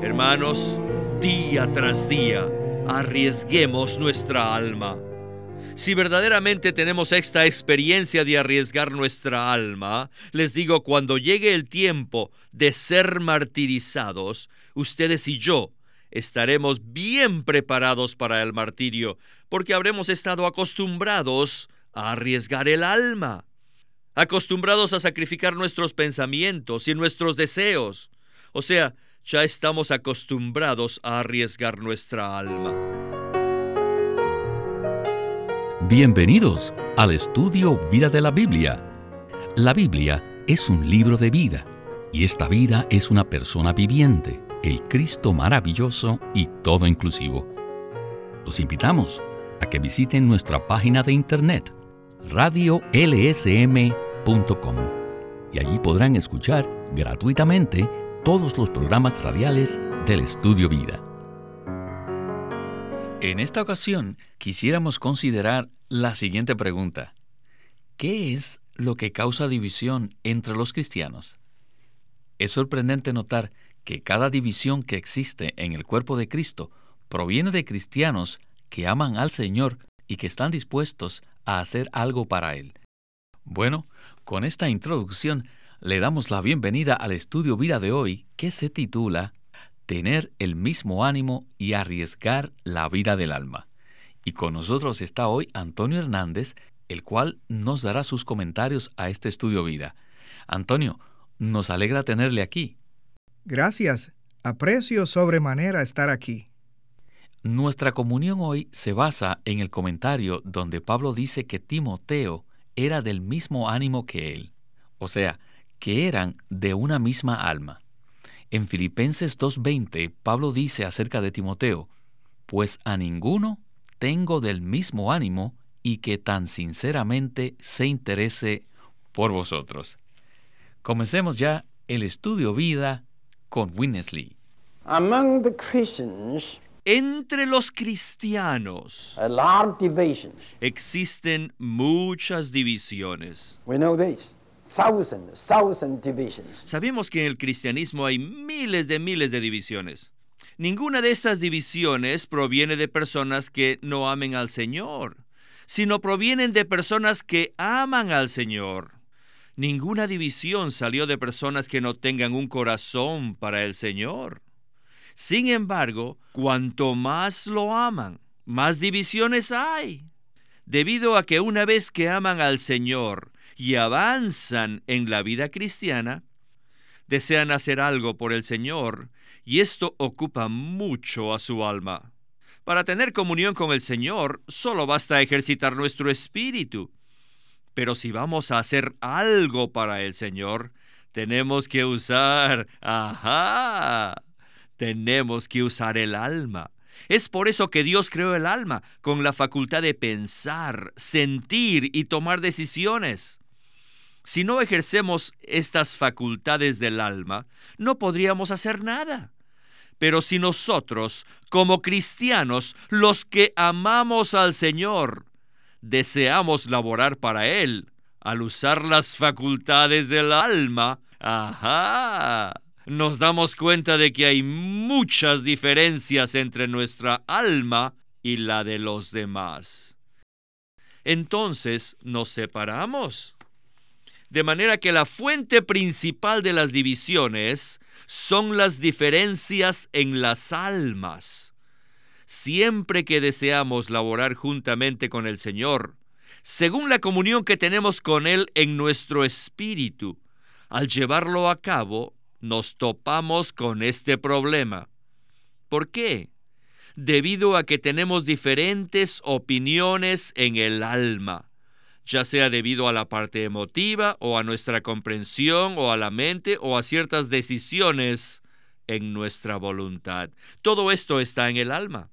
Hermanos, día tras día, arriesguemos nuestra alma. Si verdaderamente tenemos esta experiencia de arriesgar nuestra alma, les digo, cuando llegue el tiempo de ser martirizados, ustedes y yo estaremos bien preparados para el martirio, porque habremos estado acostumbrados a arriesgar el alma, acostumbrados a sacrificar nuestros pensamientos y nuestros deseos. O sea, ya estamos acostumbrados a arriesgar nuestra alma. Bienvenidos al estudio Vida de la Biblia. La Biblia es un libro de vida y esta vida es una persona viviente, el Cristo maravilloso y todo inclusivo. Los invitamos a que visiten nuestra página de internet radiolsm.com y allí podrán escuchar gratuitamente todos los programas radiales del Estudio Vida. En esta ocasión quisiéramos considerar la siguiente pregunta. ¿Qué es lo que causa división entre los cristianos? Es sorprendente notar que cada división que existe en el cuerpo de Cristo proviene de cristianos que aman al Señor y que están dispuestos a hacer algo para Él. Bueno, con esta introducción le damos la bienvenida al estudio vida de hoy que se titula Tener el mismo ánimo y arriesgar la vida del alma. Y con nosotros está hoy Antonio Hernández, el cual nos dará sus comentarios a este estudio vida. Antonio, nos alegra tenerle aquí. Gracias. Aprecio sobremanera estar aquí. Nuestra comunión hoy se basa en el comentario donde Pablo dice que Timoteo era del mismo ánimo que él, o sea, que eran de una misma alma. En Filipenses 2.20, Pablo dice acerca de Timoteo, pues a ninguno tengo del mismo ánimo y que tan sinceramente se interese por vosotros. Comencemos ya el estudio vida con Winnesley. Entre los cristianos existen muchas divisiones. Sabemos que en el cristianismo hay miles de miles de divisiones. Ninguna de estas divisiones proviene de personas que no amen al Señor, sino provienen de personas que aman al Señor. Ninguna división salió de personas que no tengan un corazón para el Señor. Sin embargo, cuanto más lo aman, más divisiones hay. Debido a que una vez que aman al Señor y avanzan en la vida cristiana, desean hacer algo por el Señor y esto ocupa mucho a su alma. Para tener comunión con el Señor solo basta ejercitar nuestro espíritu. Pero si vamos a hacer algo para el Señor, tenemos que usar, tenemos que usar el alma. Es por eso que Dios creó el alma, con la facultad de pensar, sentir y tomar decisiones. Si no ejercemos estas facultades del alma, no podríamos hacer nada. Pero si nosotros, como cristianos, los que amamos al Señor, deseamos laborar para Él, al usar las facultades del alma, ajá, nos damos cuenta de que hay muchas diferencias entre nuestra alma y la de los demás. Entonces nos separamos. De manera que la fuente principal de las divisiones son las diferencias en las almas. Siempre que deseamos laborar juntamente con el Señor, según la comunión que tenemos con Él en nuestro espíritu, al llevarlo a cabo, nos topamos con este problema. ¿Por qué? Debido a que tenemos diferentes opiniones en el alma ya sea debido a la parte emotiva o a nuestra comprensión o a la mente o a ciertas decisiones en nuestra voluntad. Todo esto está en el alma.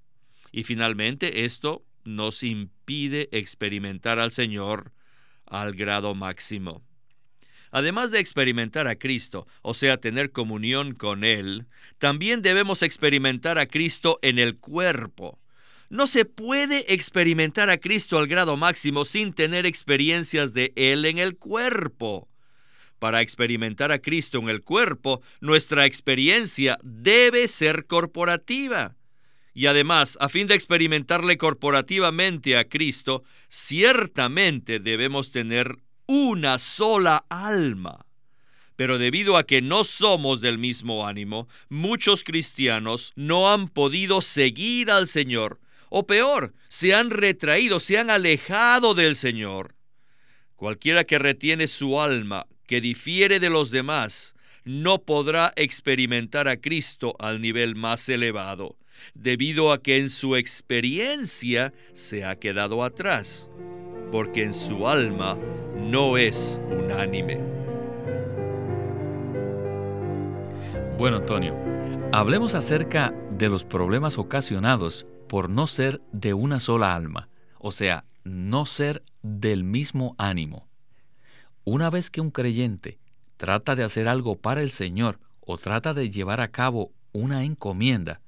Y finalmente esto nos impide experimentar al Señor al grado máximo. Además de experimentar a Cristo, o sea, tener comunión con Él, también debemos experimentar a Cristo en el cuerpo. No se puede experimentar a Cristo al grado máximo sin tener experiencias de Él en el cuerpo. Para experimentar a Cristo en el cuerpo, nuestra experiencia debe ser corporativa. Y además, a fin de experimentarle corporativamente a Cristo, ciertamente debemos tener una sola alma. Pero debido a que no somos del mismo ánimo, muchos cristianos no han podido seguir al Señor, o peor, se han retraído, se han alejado del Señor. Cualquiera que retiene su alma, que difiere de los demás, no podrá experimentar a Cristo al nivel más elevado debido a que en su experiencia se ha quedado atrás, porque en su alma no es unánime. Bueno, Antonio, hablemos acerca de los problemas ocasionados por no ser de una sola alma, o sea, no ser del mismo ánimo. Una vez que un creyente trata de hacer algo para el Señor o trata de llevar a cabo una encomienda,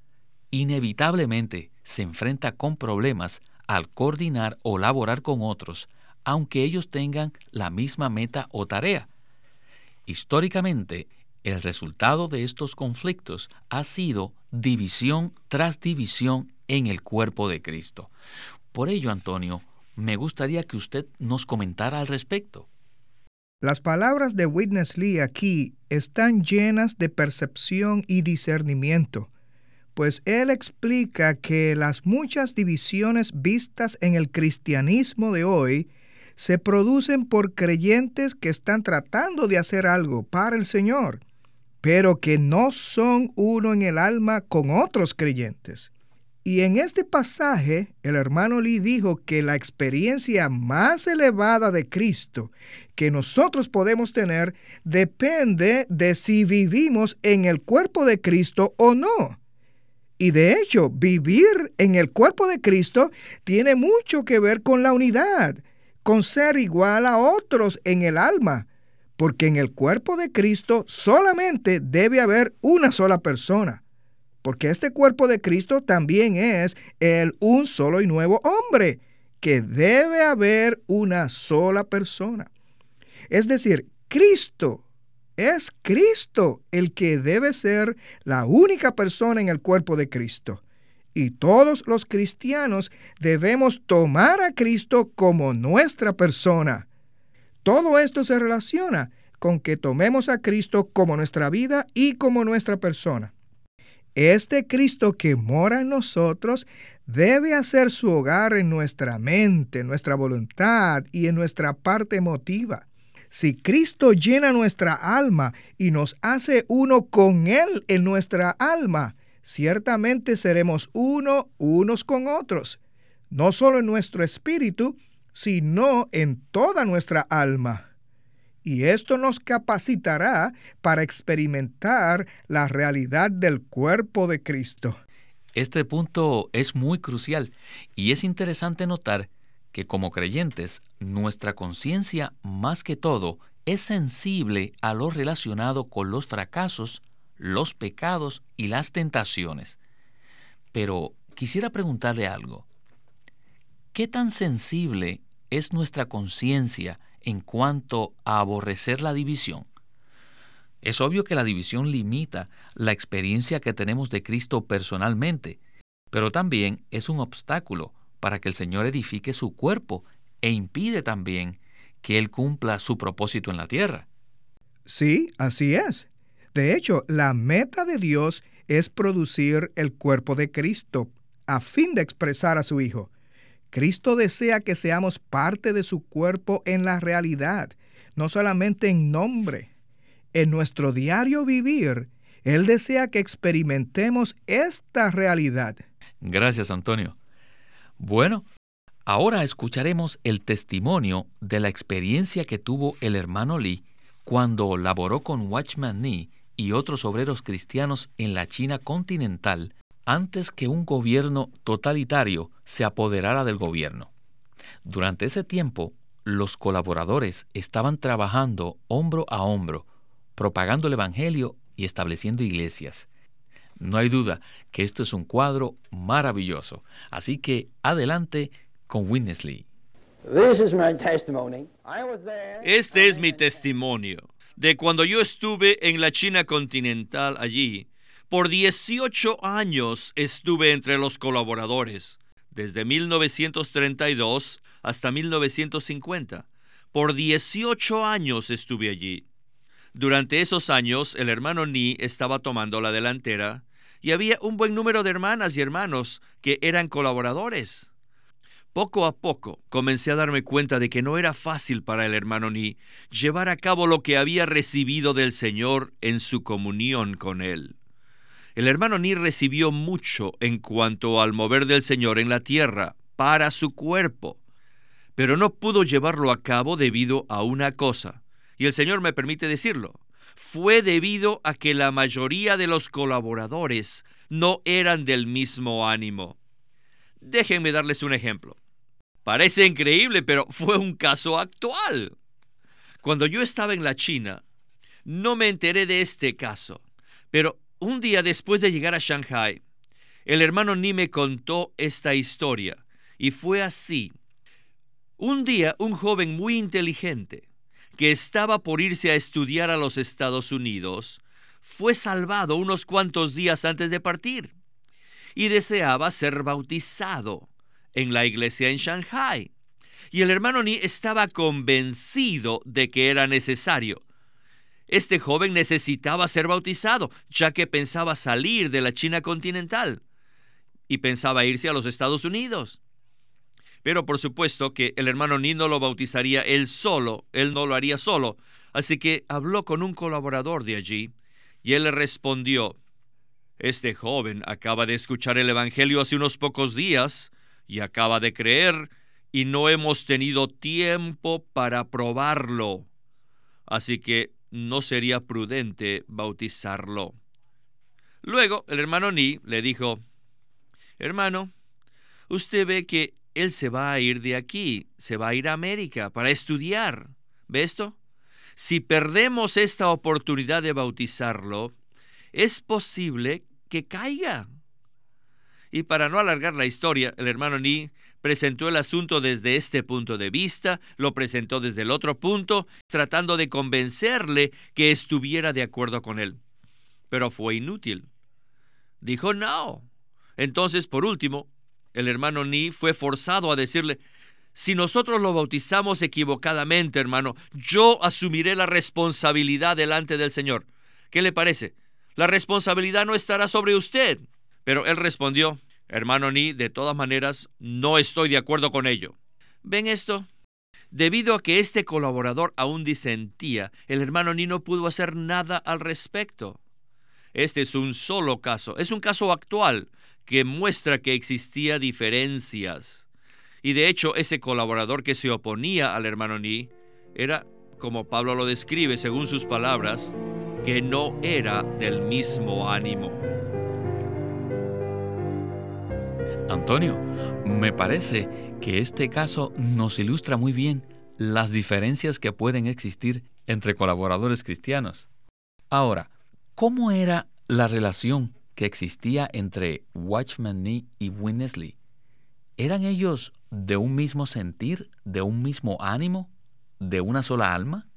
inevitablemente se enfrenta con problemas al coordinar o laborar con otros, aunque ellos tengan la misma meta o tarea. Históricamente, el resultado de estos conflictos ha sido división tras división en el cuerpo de Cristo. Por ello, Antonio, me gustaría que usted nos comentara al respecto. Las palabras de Witness Lee aquí están llenas de percepción y discernimiento pues él explica que las muchas divisiones vistas en el cristianismo de hoy se producen por creyentes que están tratando de hacer algo para el Señor, pero que no son uno en el alma con otros creyentes. Y en este pasaje, el hermano Lee dijo que la experiencia más elevada de Cristo que nosotros podemos tener depende de si vivimos en el cuerpo de Cristo o no. Y de hecho, vivir en el cuerpo de Cristo tiene mucho que ver con la unidad, con ser igual a otros en el alma, porque en el cuerpo de Cristo solamente debe haber una sola persona, porque este cuerpo de Cristo también es el un solo y nuevo hombre, que debe haber una sola persona. Es decir, Cristo es Cristo el que debe ser la única persona en el cuerpo de Cristo. Y todos los cristianos debemos tomar a Cristo como nuestra persona. Todo esto se relaciona con que tomemos a Cristo como nuestra vida y como nuestra persona. Este Cristo que mora en nosotros debe hacer su hogar en nuestra mente, en nuestra voluntad y en nuestra parte emotiva. Si Cristo llena nuestra alma y nos hace uno con Él en nuestra alma, ciertamente seremos uno unos con otros, no solo en nuestro espíritu, sino en toda nuestra alma. Y esto nos capacitará para experimentar la realidad del cuerpo de Cristo. Este punto es muy crucial y es interesante notar que como creyentes nuestra conciencia más que todo es sensible a lo relacionado con los fracasos, los pecados y las tentaciones. Pero quisiera preguntarle algo. ¿Qué tan sensible es nuestra conciencia en cuanto a aborrecer la división? Es obvio que la división limita la experiencia que tenemos de Cristo personalmente, pero también es un obstáculo para que el Señor edifique su cuerpo e impide también que Él cumpla su propósito en la tierra. Sí, así es. De hecho, la meta de Dios es producir el cuerpo de Cristo a fin de expresar a su Hijo. Cristo desea que seamos parte de su cuerpo en la realidad, no solamente en nombre. En nuestro diario vivir, Él desea que experimentemos esta realidad. Gracias, Antonio. Bueno, ahora escucharemos el testimonio de la experiencia que tuvo el hermano Lee cuando laboró con Watchman Nee y otros obreros cristianos en la China continental antes que un gobierno totalitario se apoderara del gobierno. Durante ese tiempo, los colaboradores estaban trabajando hombro a hombro, propagando el Evangelio y estableciendo iglesias. No hay duda que esto es un cuadro maravilloso. Así que adelante con Winnesley. Este es mi testimonio. de cuando yo estuve en la China continental allí. Por 18 años estuve entre los colaboradores, desde 1932 hasta 1950. Por 18 años estuve allí. Durante esos años el hermano Ni estaba tomando la delantera y había un buen número de hermanas y hermanos que eran colaboradores. Poco a poco comencé a darme cuenta de que no era fácil para el hermano Ni llevar a cabo lo que había recibido del Señor en su comunión con Él. El hermano Ni recibió mucho en cuanto al mover del Señor en la tierra para su cuerpo, pero no pudo llevarlo a cabo debido a una cosa, y el Señor me permite decirlo. Fue debido a que la mayoría de los colaboradores no eran del mismo ánimo. Déjenme darles un ejemplo. Parece increíble, pero fue un caso actual. Cuando yo estaba en la China, no me enteré de este caso, pero un día después de llegar a Shanghai, el hermano Ni me contó esta historia, y fue así. Un día un joven muy inteligente, que estaba por irse a estudiar a los Estados Unidos, fue salvado unos cuantos días antes de partir y deseaba ser bautizado en la iglesia en Shanghai. Y el hermano Ni estaba convencido de que era necesario. Este joven necesitaba ser bautizado, ya que pensaba salir de la China continental y pensaba irse a los Estados Unidos. Pero por supuesto que el hermano Ni no lo bautizaría él solo, él no lo haría solo. Así que habló con un colaborador de allí y él le respondió, Este joven acaba de escuchar el Evangelio hace unos pocos días y acaba de creer y no hemos tenido tiempo para probarlo. Así que no sería prudente bautizarlo. Luego el hermano Ni le dijo, Hermano, usted ve que él se va a ir de aquí, se va a ir a América para estudiar. ¿Ve esto? Si perdemos esta oportunidad de bautizarlo, es posible que caiga. Y para no alargar la historia, el hermano Ni presentó el asunto desde este punto de vista, lo presentó desde el otro punto, tratando de convencerle que estuviera de acuerdo con él. Pero fue inútil. Dijo no. Entonces, por último, el hermano Ni fue forzado a decirle, si nosotros lo bautizamos equivocadamente, hermano, yo asumiré la responsabilidad delante del Señor. ¿Qué le parece? La responsabilidad no estará sobre usted. Pero él respondió, hermano Ni, de todas maneras, no estoy de acuerdo con ello. ¿Ven esto? Debido a que este colaborador aún disentía, el hermano Ni no pudo hacer nada al respecto. Este es un solo caso, es un caso actual que muestra que existía diferencias. Y de hecho, ese colaborador que se oponía al hermano Ni era, como Pablo lo describe según sus palabras, que no era del mismo ánimo. Antonio, me parece que este caso nos ilustra muy bien las diferencias que pueden existir entre colaboradores cristianos. Ahora, ¿cómo era la relación que existía entre Watchman Nee y Winnesley? ¿Eran ellos de un mismo sentir, de un mismo ánimo, de una sola alma?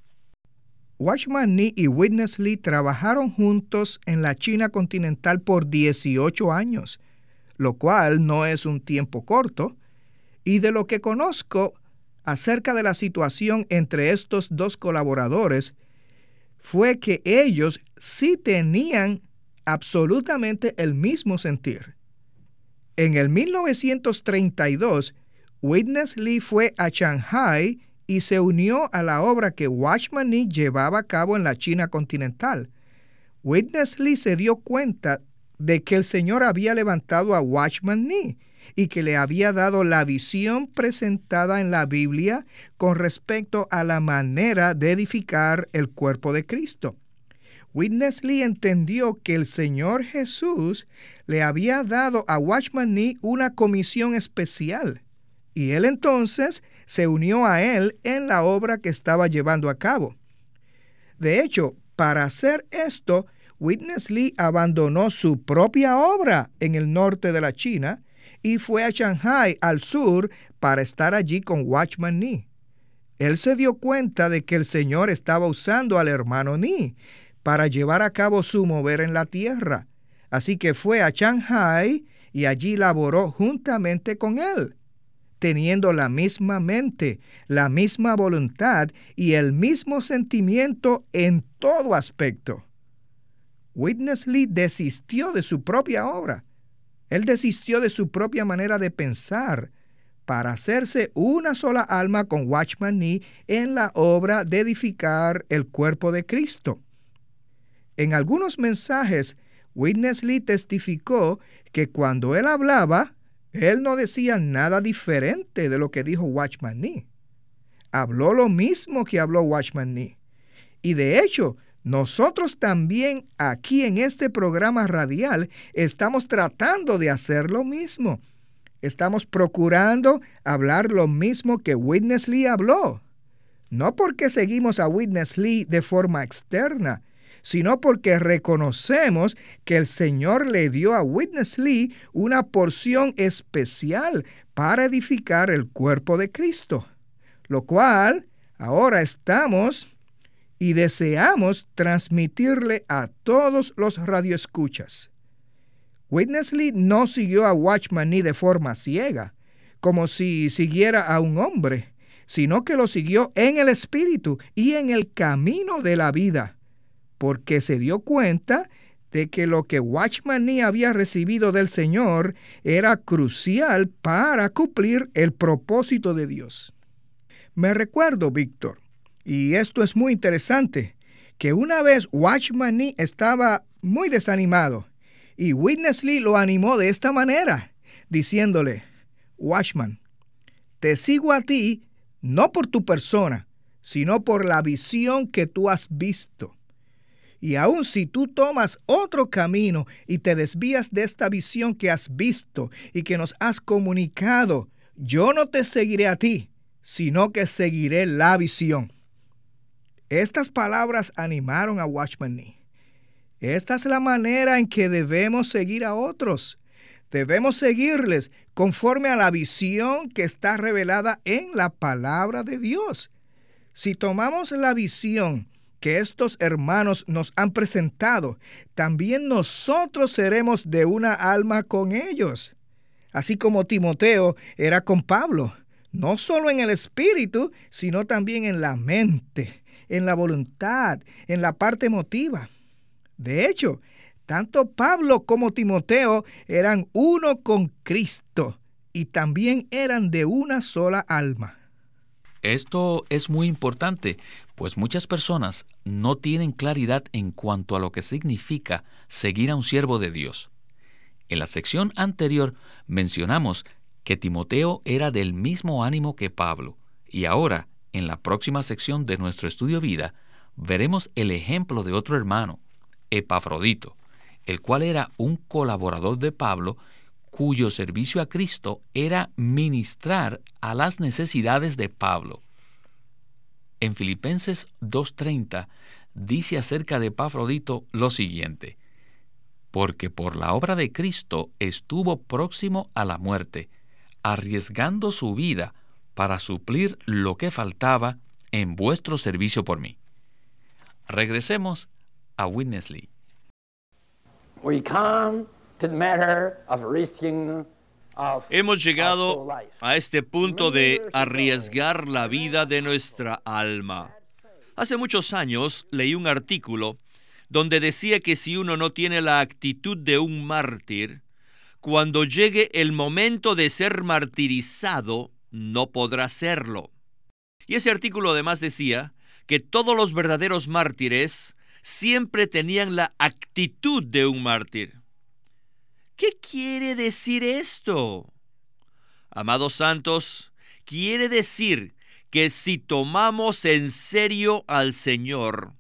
Watchman Nee y Witness trabajaron juntos en la China continental por 18 años lo cual no es un tiempo corto, y de lo que conozco acerca de la situación entre estos dos colaboradores, fue que ellos sí tenían absolutamente el mismo sentir. En el 1932, Witness Lee fue a Shanghai y se unió a la obra que Watchman Nee llevaba a cabo en la China continental. Witness Lee se dio cuenta de que el Señor había levantado a Watchman Nee y que le había dado la visión presentada en la Biblia con respecto a la manera de edificar el cuerpo de Cristo. Witness Lee entendió que el Señor Jesús le había dado a Watchman Nee una comisión especial y él entonces se unió a él en la obra que estaba llevando a cabo. De hecho, para hacer esto, Witness Lee abandonó su propia obra en el norte de la China y fue a Shanghai al sur para estar allí con Watchman Nee. él se dio cuenta de que el Señor estaba usando al hermano Ni para llevar a cabo su mover en la tierra. Así que fue a Shanghai y allí laboró juntamente con él, teniendo la misma mente, la misma voluntad y el mismo sentimiento en todo aspecto. Witness desistió de su propia obra. Él desistió de su propia manera de pensar para hacerse una sola alma con Watchman Nee en la obra de edificar el cuerpo de Cristo. En algunos mensajes, Witness Lee testificó que cuando él hablaba, él no decía nada diferente de lo que dijo Watchman Nee. Habló lo mismo que habló Watchman Nee. Y de hecho, nosotros también aquí en este programa radial estamos tratando de hacer lo mismo. Estamos procurando hablar lo mismo que Witness Lee habló. No porque seguimos a Witness Lee de forma externa, sino porque reconocemos que el Señor le dio a Witness Lee una porción especial para edificar el cuerpo de Cristo, lo cual ahora estamos y deseamos transmitirle a todos los radioescuchas. Witness Lee no siguió a Watchman ni de forma ciega, como si siguiera a un hombre, sino que lo siguió en el espíritu y en el camino de la vida, porque se dio cuenta de que lo que Watchman Nee había recibido del Señor era crucial para cumplir el propósito de Dios. Me recuerdo, Víctor, y esto es muy interesante, que una vez Watchman estaba muy desanimado y Witness Lee lo animó de esta manera, diciéndole, Watchman, te sigo a ti no por tu persona, sino por la visión que tú has visto. Y aun si tú tomas otro camino y te desvías de esta visión que has visto y que nos has comunicado, yo no te seguiré a ti, sino que seguiré la visión. Estas palabras animaron a Watchman Nee. Esta es la manera en que debemos seguir a otros. Debemos seguirles conforme a la visión que está revelada en la palabra de Dios. Si tomamos la visión que estos hermanos nos han presentado, también nosotros seremos de una alma con ellos. Así como Timoteo era con Pablo, no solo en el espíritu, sino también en la mente en la voluntad, en la parte emotiva. De hecho, tanto Pablo como Timoteo eran uno con Cristo y también eran de una sola alma. Esto es muy importante, pues muchas personas no tienen claridad en cuanto a lo que significa seguir a un siervo de Dios. En la sección anterior mencionamos que Timoteo era del mismo ánimo que Pablo, y ahora en la próxima sección de nuestro estudio vida, veremos el ejemplo de otro hermano, Epafrodito, el cual era un colaborador de Pablo cuyo servicio a Cristo era ministrar a las necesidades de Pablo. En Filipenses 2.30 dice acerca de Epafrodito lo siguiente, porque por la obra de Cristo estuvo próximo a la muerte, arriesgando su vida para suplir lo que faltaba en vuestro servicio por mí. Regresemos a Witness Lee. Hemos llegado a este punto de arriesgar la vida de nuestra alma. Hace muchos años leí un artículo donde decía que si uno no tiene la actitud de un mártir, cuando llegue el momento de ser martirizado, no podrá serlo. Y ese artículo además decía que todos los verdaderos mártires siempre tenían la actitud de un mártir. ¿Qué quiere decir esto? Amados santos, quiere decir que si tomamos en serio al Señor,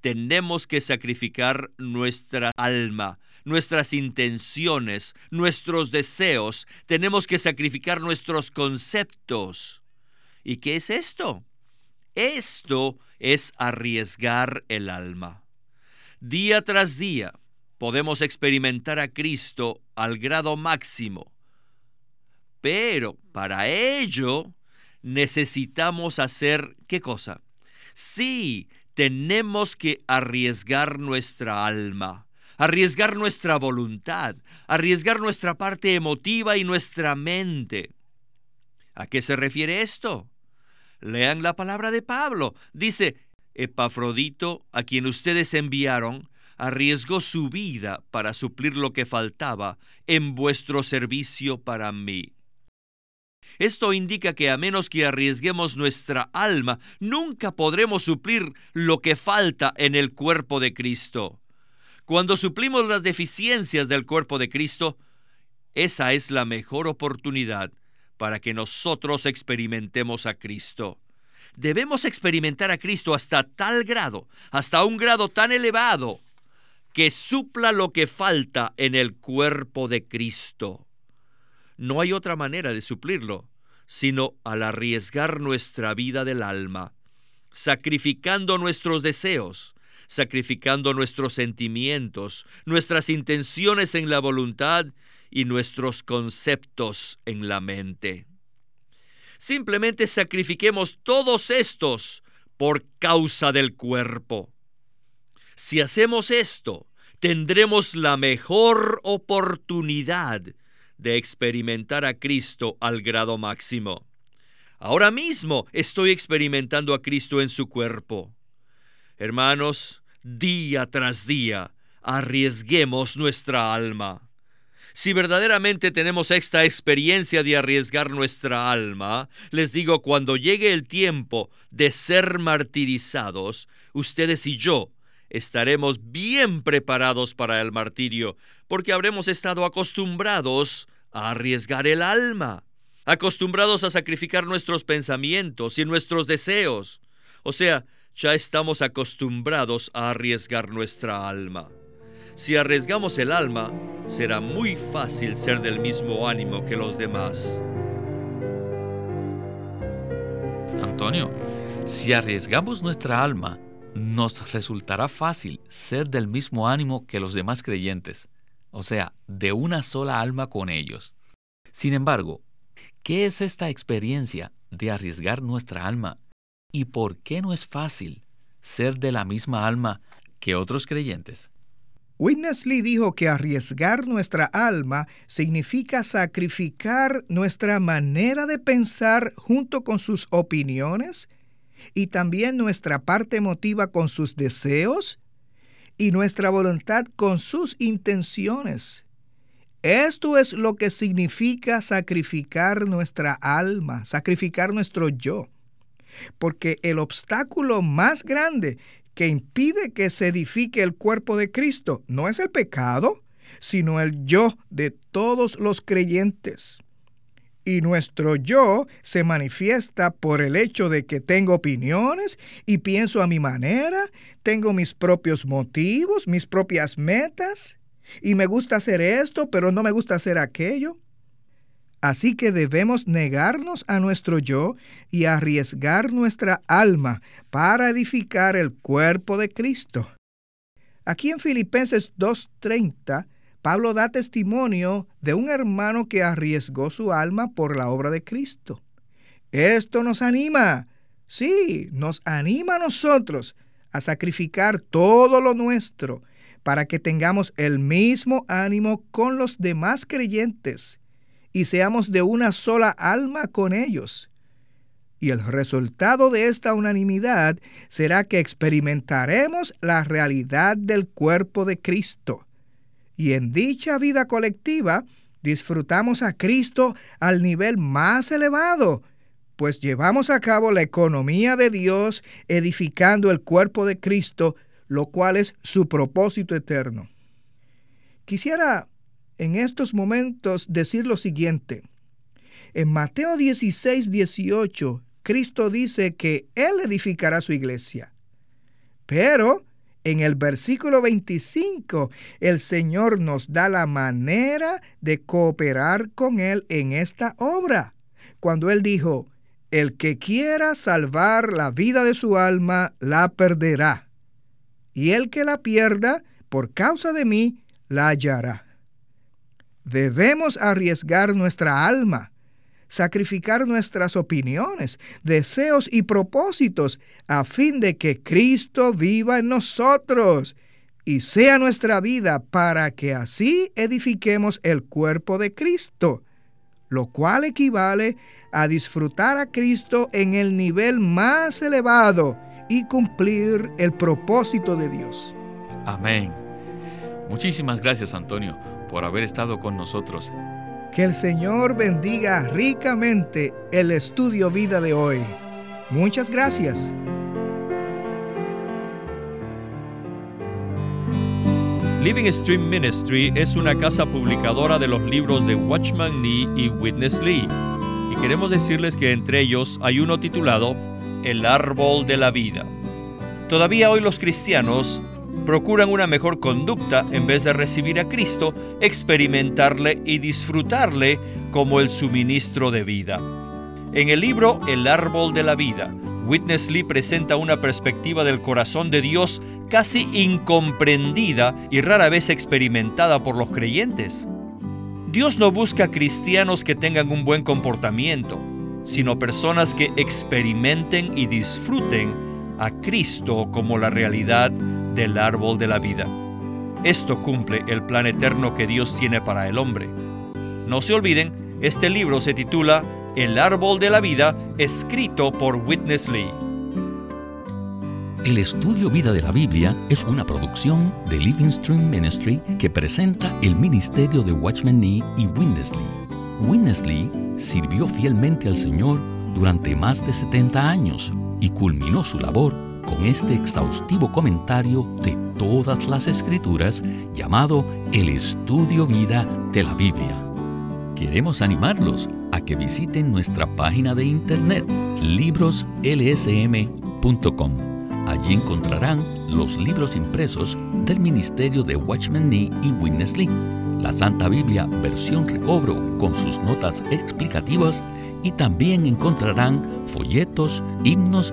tenemos que sacrificar nuestra alma, nuestras intenciones, nuestros deseos, tenemos que sacrificar nuestros conceptos. ¿Y qué es esto? Esto es arriesgar el alma. Día tras día podemos experimentar a Cristo al grado máximo, pero para ello necesitamos hacer qué cosa? Sí, tenemos que arriesgar nuestra alma, arriesgar nuestra voluntad, arriesgar nuestra parte emotiva y nuestra mente. ¿A qué se refiere esto? Lean la palabra de Pablo. Dice, Epafrodito, a quien ustedes enviaron, arriesgó su vida para suplir lo que faltaba en vuestro servicio para mí. Esto indica que a menos que arriesguemos nuestra alma, nunca podremos suplir lo que falta en el cuerpo de Cristo. Cuando suplimos las deficiencias del cuerpo de Cristo, esa es la mejor oportunidad para que nosotros experimentemos a Cristo. Debemos experimentar a Cristo hasta tal grado, hasta un grado tan elevado, que supla lo que falta en el cuerpo de Cristo. No hay otra manera de suplirlo, sino al arriesgar nuestra vida del alma, sacrificando nuestros deseos, sacrificando nuestros sentimientos, nuestras intenciones en la voluntad y nuestros conceptos en la mente. Simplemente sacrifiquemos todos estos por causa del cuerpo. Si hacemos esto, tendremos la mejor oportunidad de experimentar a Cristo al grado máximo. Ahora mismo estoy experimentando a Cristo en su cuerpo. Hermanos, día tras día, arriesguemos nuestra alma. Si verdaderamente tenemos esta experiencia de arriesgar nuestra alma, les digo, cuando llegue el tiempo de ser martirizados, ustedes y yo estaremos bien preparados para el martirio, porque habremos estado acostumbrados a arriesgar el alma, acostumbrados a sacrificar nuestros pensamientos y nuestros deseos. O sea, ya estamos acostumbrados a arriesgar nuestra alma. Si arriesgamos el alma, será muy fácil ser del mismo ánimo que los demás. Antonio, si arriesgamos nuestra alma, nos resultará fácil ser del mismo ánimo que los demás creyentes, o sea, de una sola alma con ellos. Sin embargo, ¿qué es esta experiencia de arriesgar nuestra alma y por qué no es fácil ser de la misma alma que otros creyentes? Witness dijo que arriesgar nuestra alma significa sacrificar nuestra manera de pensar junto con sus opiniones y también nuestra parte emotiva con sus deseos y nuestra voluntad con sus intenciones. Esto es lo que significa sacrificar nuestra alma, sacrificar nuestro yo. Porque el obstáculo más grande que impide que se edifique el cuerpo de Cristo no es el pecado, sino el yo de todos los creyentes. Y nuestro yo se manifiesta por el hecho de que tengo opiniones y pienso a mi manera, tengo mis propios motivos, mis propias metas, y me gusta hacer esto, pero no me gusta hacer aquello. Así que debemos negarnos a nuestro yo y arriesgar nuestra alma para edificar el cuerpo de Cristo. Aquí en Filipenses 2.30 Pablo da testimonio de un hermano que arriesgó su alma por la obra de Cristo. Esto nos anima, sí, nos anima a nosotros a sacrificar todo lo nuestro para que tengamos el mismo ánimo con los demás creyentes y seamos de una sola alma con ellos. Y el resultado de esta unanimidad será que experimentaremos la realidad del cuerpo de Cristo y en dicha vida colectiva disfrutamos a Cristo al nivel más elevado, pues llevamos a cabo la economía de Dios edificando el cuerpo de Cristo, lo cual es su propósito eterno. Quisiera en estos momentos decir lo siguiente. En Mateo 16, 18, Cristo dice que Él edificará su iglesia. Pero en el versículo 25, el Señor nos da la manera de cooperar con Él en esta obra. Cuando Él dijo, el que quiera salvar la vida de su alma, la perderá. Y el que la pierda, por causa de mí, la hallará. Debemos arriesgar nuestra alma, sacrificar nuestras opiniones, deseos y propósitos a fin de que Cristo viva en nosotros y sea nuestra vida para que así edifiquemos el cuerpo de Cristo, lo cual equivale a disfrutar a Cristo en el nivel más elevado y cumplir el propósito de Dios. Amén. Muchísimas gracias Antonio por haber estado con nosotros. Que el Señor bendiga ricamente el estudio vida de hoy. Muchas gracias. Living Stream Ministry es una casa publicadora de los libros de Watchman Nee y Witness Lee. Y queremos decirles que entre ellos hay uno titulado El árbol de la vida. Todavía hoy los cristianos procuran una mejor conducta en vez de recibir a Cristo, experimentarle y disfrutarle como el suministro de vida. En el libro El árbol de la vida, Witness Lee presenta una perspectiva del corazón de Dios casi incomprendida y rara vez experimentada por los creyentes. Dios no busca cristianos que tengan un buen comportamiento, sino personas que experimenten y disfruten a Cristo como la realidad del árbol de la vida. Esto cumple el plan eterno que Dios tiene para el hombre. No se olviden, este libro se titula El árbol de la vida, escrito por Witness Lee. El estudio Vida de la Biblia es una producción de Living Stream Ministry que presenta el ministerio de Watchman Nee y Witness Lee. Witness Lee sirvió fielmente al Señor durante más de 70 años y culminó su labor con este exhaustivo comentario de todas las escrituras llamado El Estudio Vida de la Biblia. Queremos animarlos a que visiten nuestra página de internet libroslsm.com. Allí encontrarán los libros impresos del Ministerio de Watchman Nee y Witness Lee, la Santa Biblia versión recobro con sus notas explicativas y también encontrarán folletos, himnos